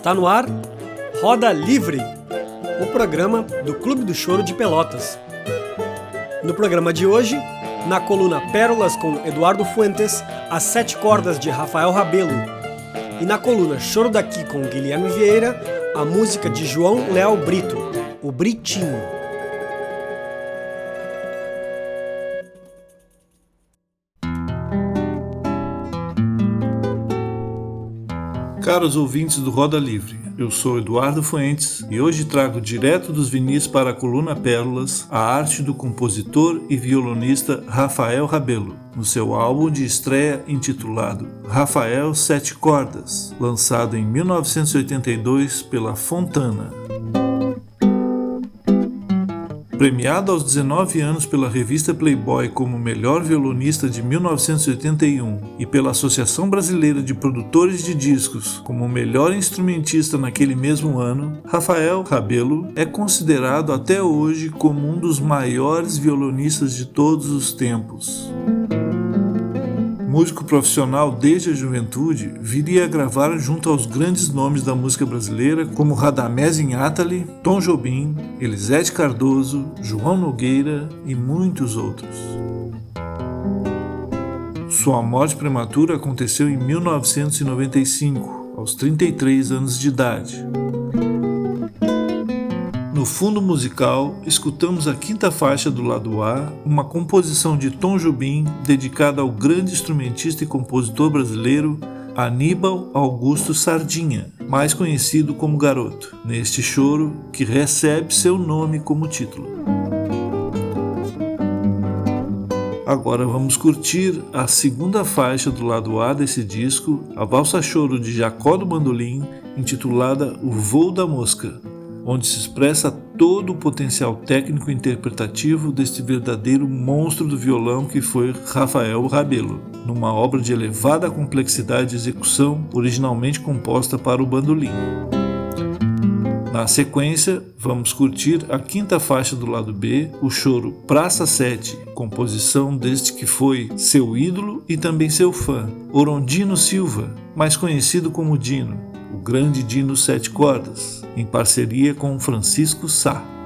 Está no ar Roda Livre, o programa do Clube do Choro de Pelotas. No programa de hoje, na coluna Pérolas com Eduardo Fuentes, as sete cordas de Rafael Rabelo. E na coluna Choro daqui com Guilherme Vieira, a música de João Léo Brito, o Britinho. Caros ouvintes do Roda Livre, eu sou Eduardo Fuentes e hoje trago direto dos vinis para a coluna Pérolas a arte do compositor e violonista Rafael Rabelo, no seu álbum de estreia intitulado Rafael Sete Cordas, lançado em 1982 pela Fontana. Premiado aos 19 anos pela revista Playboy como melhor violonista de 1981 e pela Associação Brasileira de Produtores de Discos como melhor instrumentista naquele mesmo ano, Rafael Rabelo é considerado até hoje como um dos maiores violonistas de todos os tempos. Músico profissional desde a juventude, viria a gravar junto aos grandes nomes da música brasileira como Radamés Inátali, Tom Jobim, Elisete Cardoso, João Nogueira e muitos outros. Sua morte prematura aconteceu em 1995, aos 33 anos de idade. No fundo musical, escutamos a quinta faixa do lado A, uma composição de Tom Jobim dedicada ao grande instrumentista e compositor brasileiro Aníbal Augusto Sardinha, mais conhecido como Garoto, neste choro que recebe seu nome como título. Agora vamos curtir a segunda faixa do lado A desse disco, a valsa choro de Jacó do Bandolim, intitulada O Voo da Mosca, onde se expressa todo o potencial técnico e interpretativo deste verdadeiro monstro do violão que foi Rafael Rabelo, numa obra de elevada complexidade de execução, originalmente composta para o bandolim. Na sequência, vamos curtir a quinta faixa do lado B, o choro Praça 7, composição deste que foi seu ídolo e também seu fã, Orondino Silva, mais conhecido como Dino, o grande Dino Sete Cordas em parceria com Francisco Sá.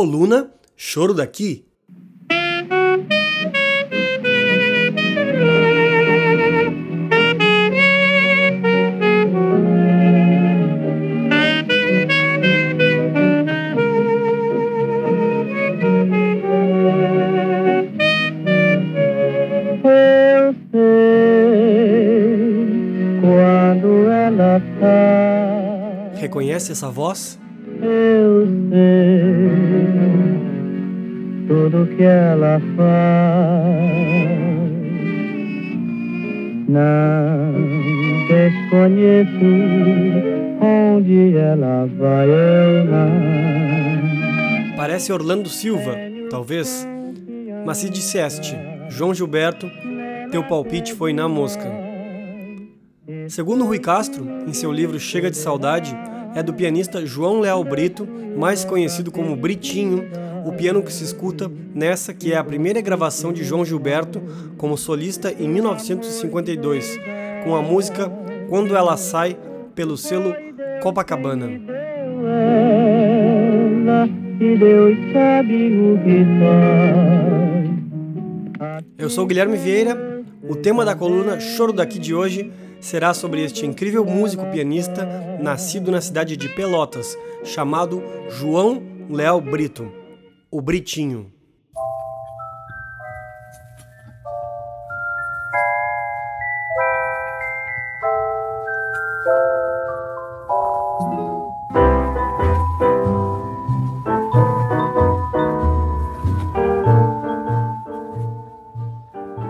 Coluna Choro daqui. Reconhece essa voz? Faz. Não desconheço onde ela vai, eu não. Parece Orlando Silva, talvez. Mas se disseste, João Gilberto, teu palpite foi na mosca. Segundo Rui Castro, em seu livro Chega de Saudade, é do pianista João Leal Brito, mais conhecido como Britinho, o piano que se escuta nessa que é a primeira gravação de João Gilberto como solista em 1952, com a música Quando Ela Sai, pelo selo Copacabana. Eu sou Guilherme Vieira. O tema da coluna Choro daqui de hoje será sobre este incrível músico pianista nascido na cidade de Pelotas, chamado João Léo Brito, o Britinho.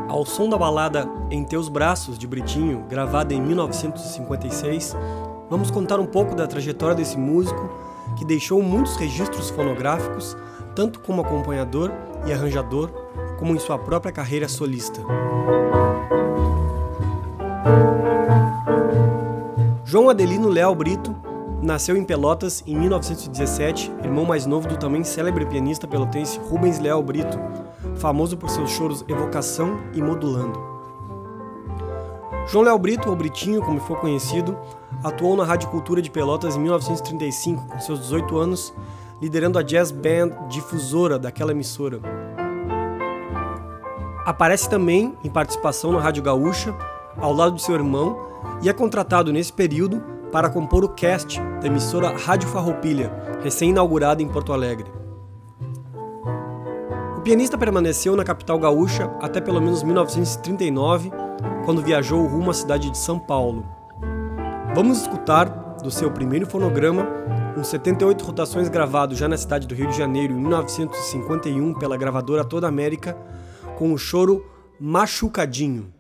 Ao som da balada Em Teus Braços, de Britinho, gravada em 1956, vamos contar um pouco da trajetória desse músico que deixou muitos registros fonográficos, tanto como acompanhador e arranjador, como em sua própria carreira solista. João Adelino Leal Brito nasceu em Pelotas em 1917, irmão mais novo do também célebre pianista pelotense Rubens Leal Brito, famoso por seus choros Evocação e Modulando. João Léo Brito, ou Britinho, como foi conhecido, atuou na Rádio Cultura de Pelotas em 1935, com seus 18 anos, liderando a jazz band difusora daquela emissora. Aparece também em participação na Rádio Gaúcha, ao lado de seu irmão, e é contratado nesse período para compor o cast da emissora Rádio Farroupilha, recém-inaugurada em Porto Alegre. O pianista permaneceu na capital gaúcha até pelo menos 1939, quando viajou rumo à cidade de São Paulo. Vamos escutar do seu primeiro fonograma, uns 78 rotações gravados já na cidade do Rio de Janeiro em 1951 pela gravadora Toda América, com o choro Machucadinho.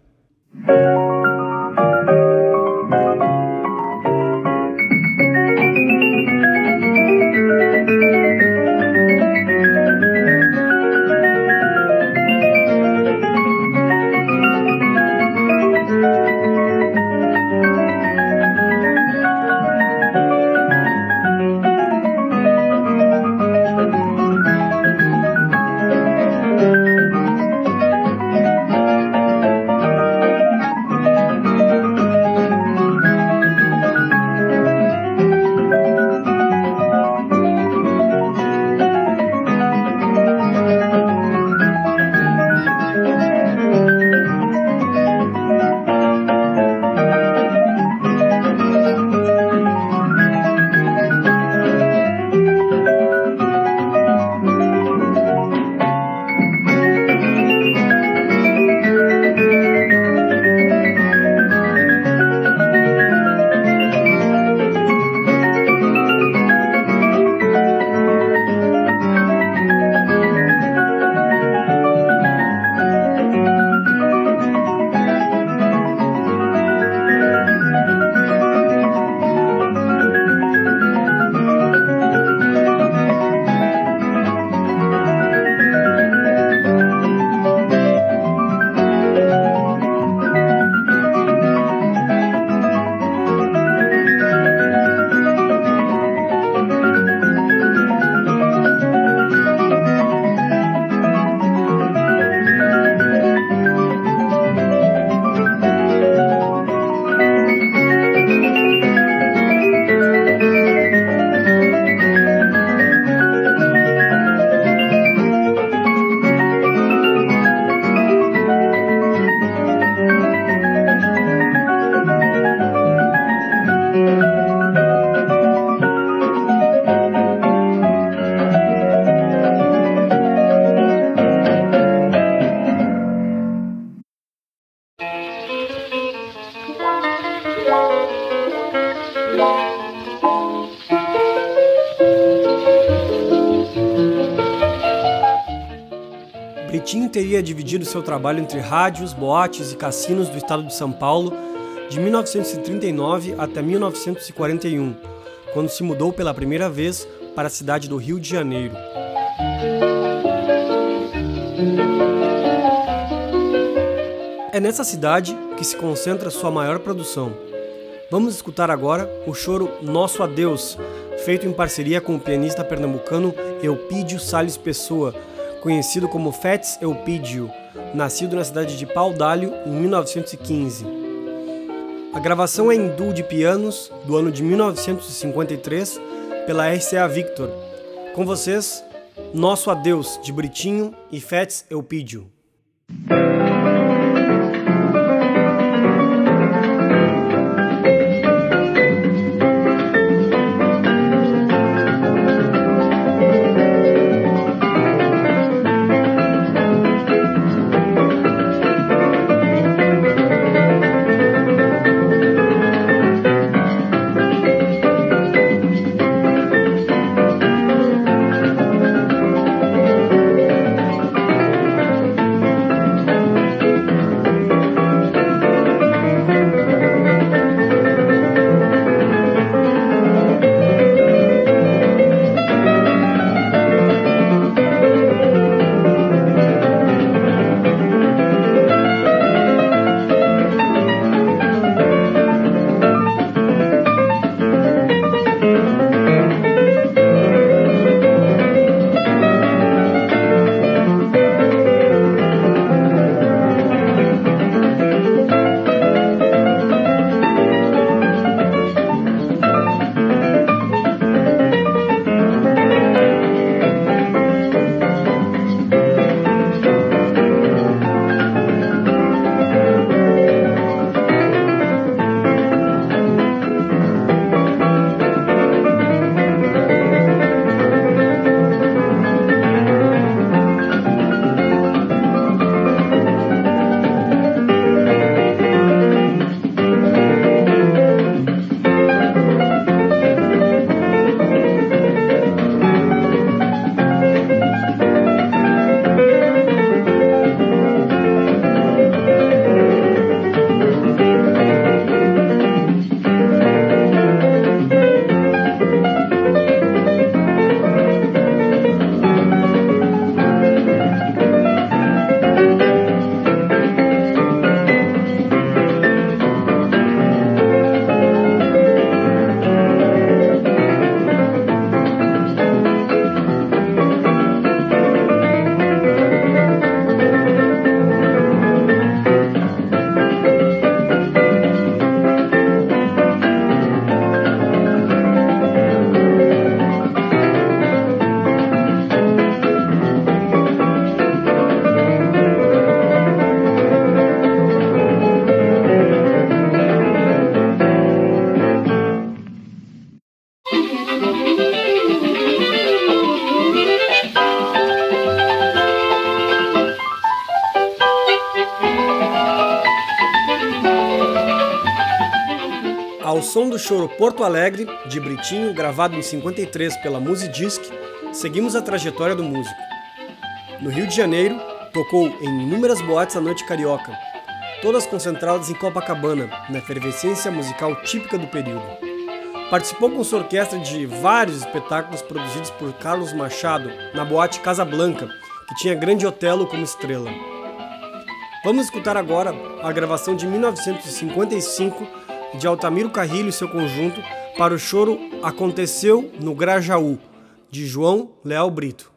Dividido seu trabalho entre rádios, boates e cassinos do estado de São Paulo de 1939 até 1941, quando se mudou pela primeira vez para a cidade do Rio de Janeiro. É nessa cidade que se concentra sua maior produção. Vamos escutar agora o choro Nosso Adeus, feito em parceria com o pianista pernambucano Eupídio Sales Pessoa, conhecido como Fats Eupídio, nascido na cidade de D'Alho em 1915. A gravação é em duo de pianos do ano de 1953 pela RCA Victor. Com vocês, Nosso Adeus de Britinho e Fats Eupídio. Choro Porto Alegre, de Britinho, gravado em 53 pela Musidisc, seguimos a trajetória do músico. No Rio de Janeiro, tocou em inúmeras boates à noite carioca, todas concentradas em Copacabana, na efervescência musical típica do período. Participou com sua orquestra de vários espetáculos produzidos por Carlos Machado na boate Casa Blanca, que tinha Grande Otelo como estrela. Vamos escutar agora a gravação de 1955 de Altamiro Carrilho e seu conjunto para o choro Aconteceu no Grajaú, de João Leal Brito.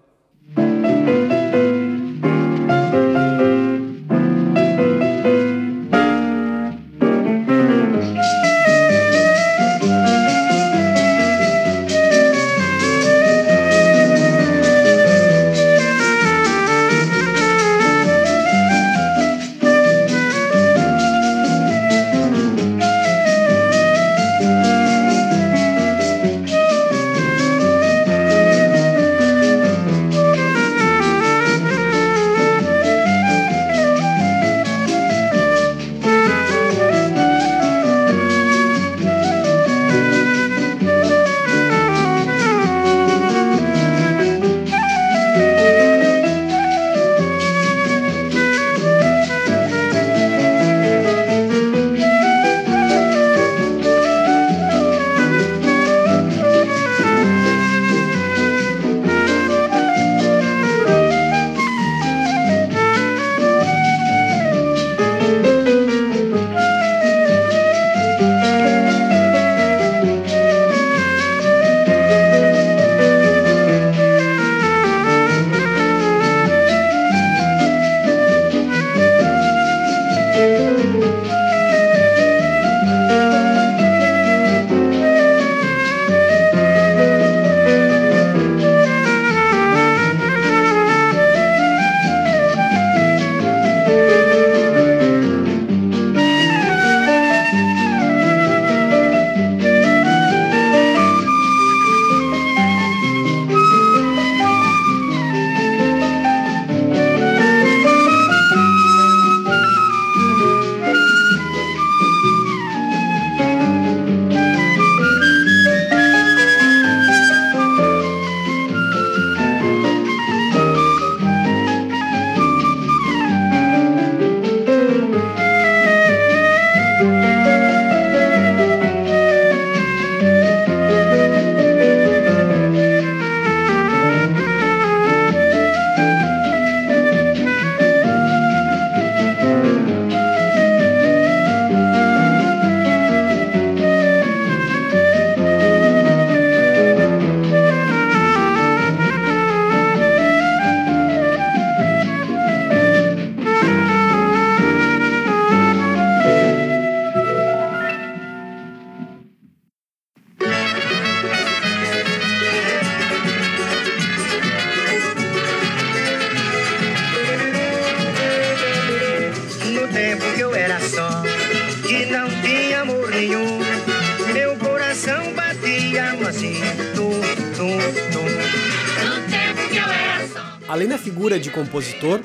Compositor,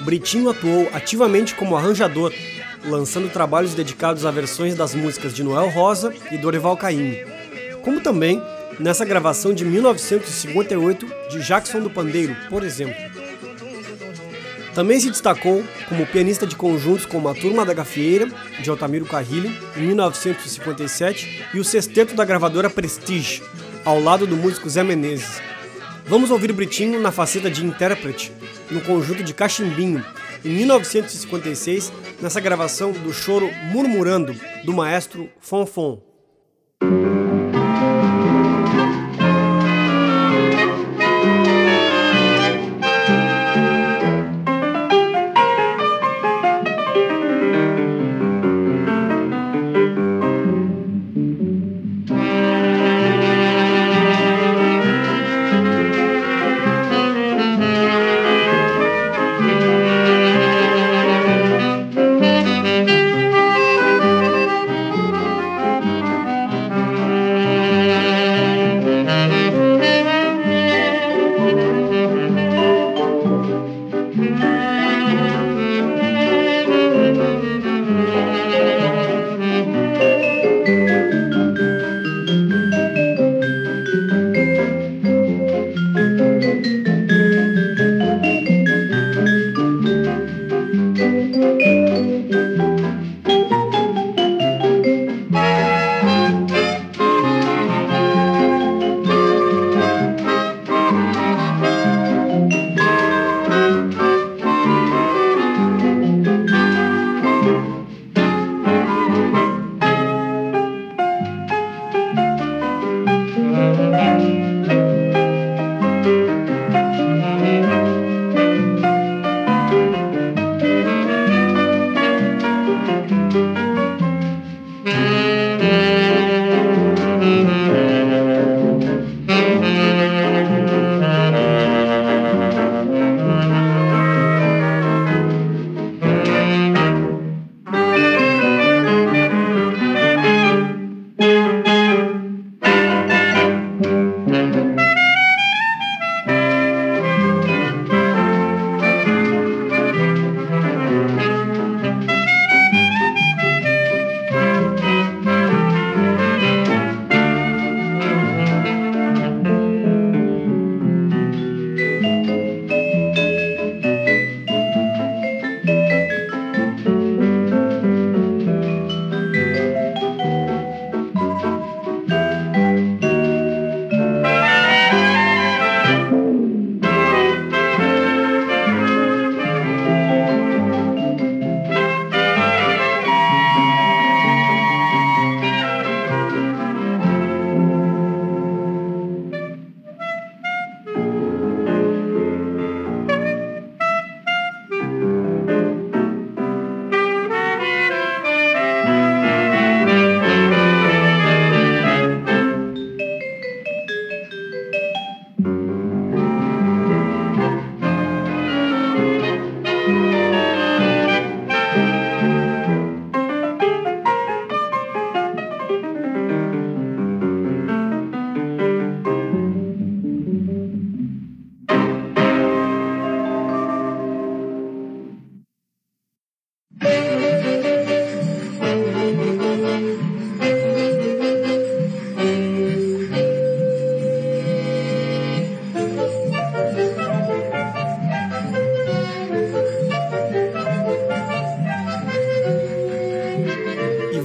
Britinho atuou ativamente como arranjador, lançando trabalhos dedicados a versões das músicas de Noel Rosa e Dorival Caymmi, como também nessa gravação de 1958 de Jackson do Pandeiro, por exemplo. Também se destacou como pianista de conjuntos como a Turma da Gafieira, de Altamiro Carrilho, em 1957, e o sexteto da gravadora Prestige, ao lado do músico Zé Menezes. Vamos ouvir Britinho na faceta de intérprete, no conjunto de Cachimbinho, em 1956, nessa gravação do choro Murmurando, do maestro Fonfon.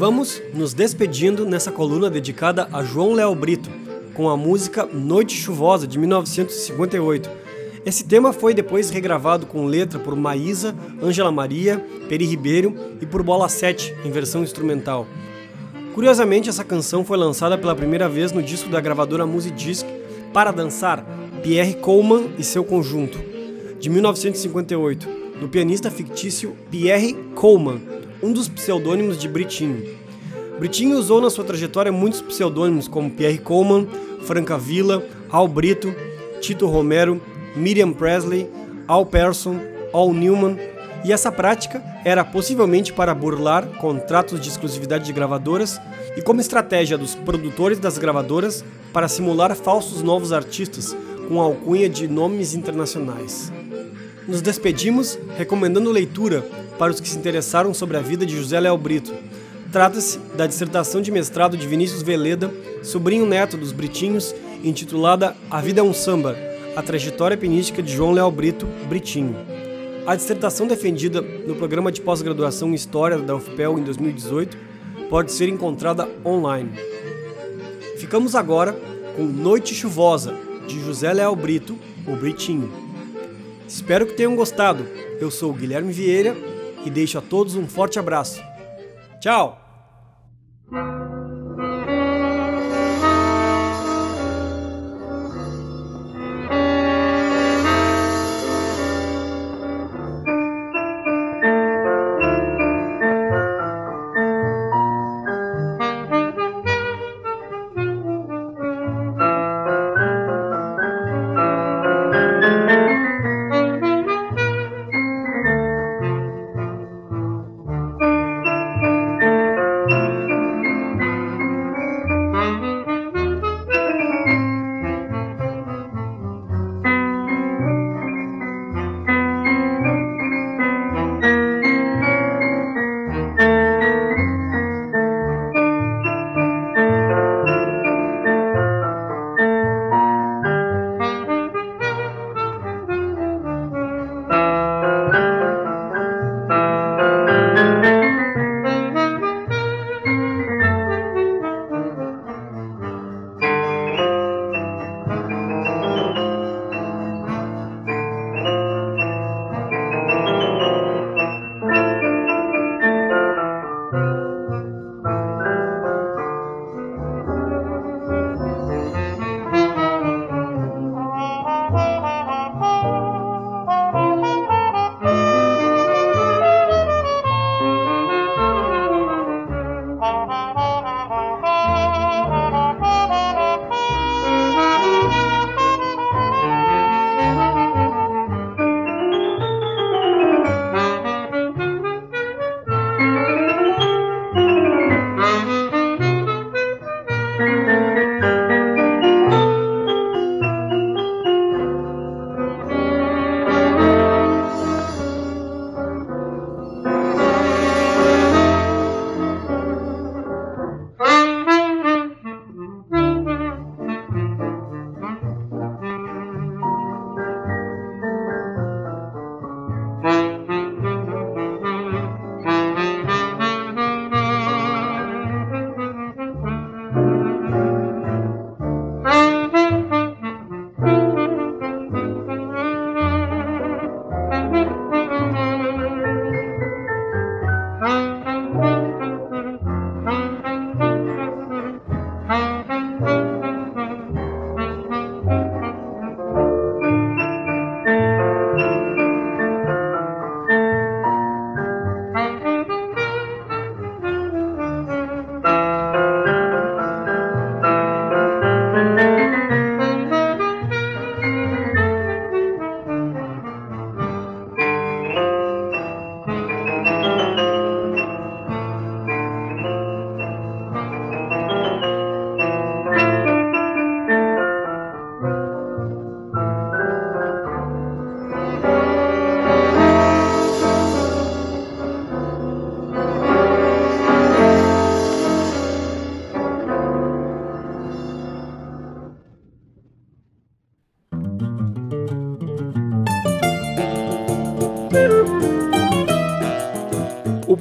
Vamos nos despedindo nessa coluna dedicada a João Léo Brito, com a música Noite Chuvosa de 1958. Esse tema foi depois regravado com letra por Maísa, Ângela Maria, Peri Ribeiro e por Bola 7, em versão instrumental. Curiosamente, essa canção foi lançada pela primeira vez no disco da gravadora Musidisc para dançar Pierre Coleman e seu conjunto, de 1958, do pianista fictício Pierre Coleman, um dos pseudônimos de Britinho. Britinho usou na sua trajetória muitos pseudônimos como Pierre Coleman, Franca Villa, Al Brito, Tito Romero, Miriam Presley, Al Person, Al Newman, e essa prática era possivelmente para burlar contratos de exclusividade de gravadoras e como estratégia dos produtores das gravadoras para simular falsos novos artistas com alcunha de nomes internacionais. Nos despedimos recomendando leitura para os que se interessaram sobre a vida de José Léo Brito. Trata-se da dissertação de mestrado de Vinícius Veleda, sobrinho neto dos Britinhos, intitulada A Vida é um Samba, a trajetória pianística de João Léo Brito, Britinho. A dissertação defendida no programa de pós-graduação em História da UFPEL em 2018 pode ser encontrada online. Ficamos agora com Noite Chuvosa, de José Léo Brito, o Britinho. Espero que tenham gostado. Eu sou Guilherme Vieira e deixo a todos um forte abraço. Tchau!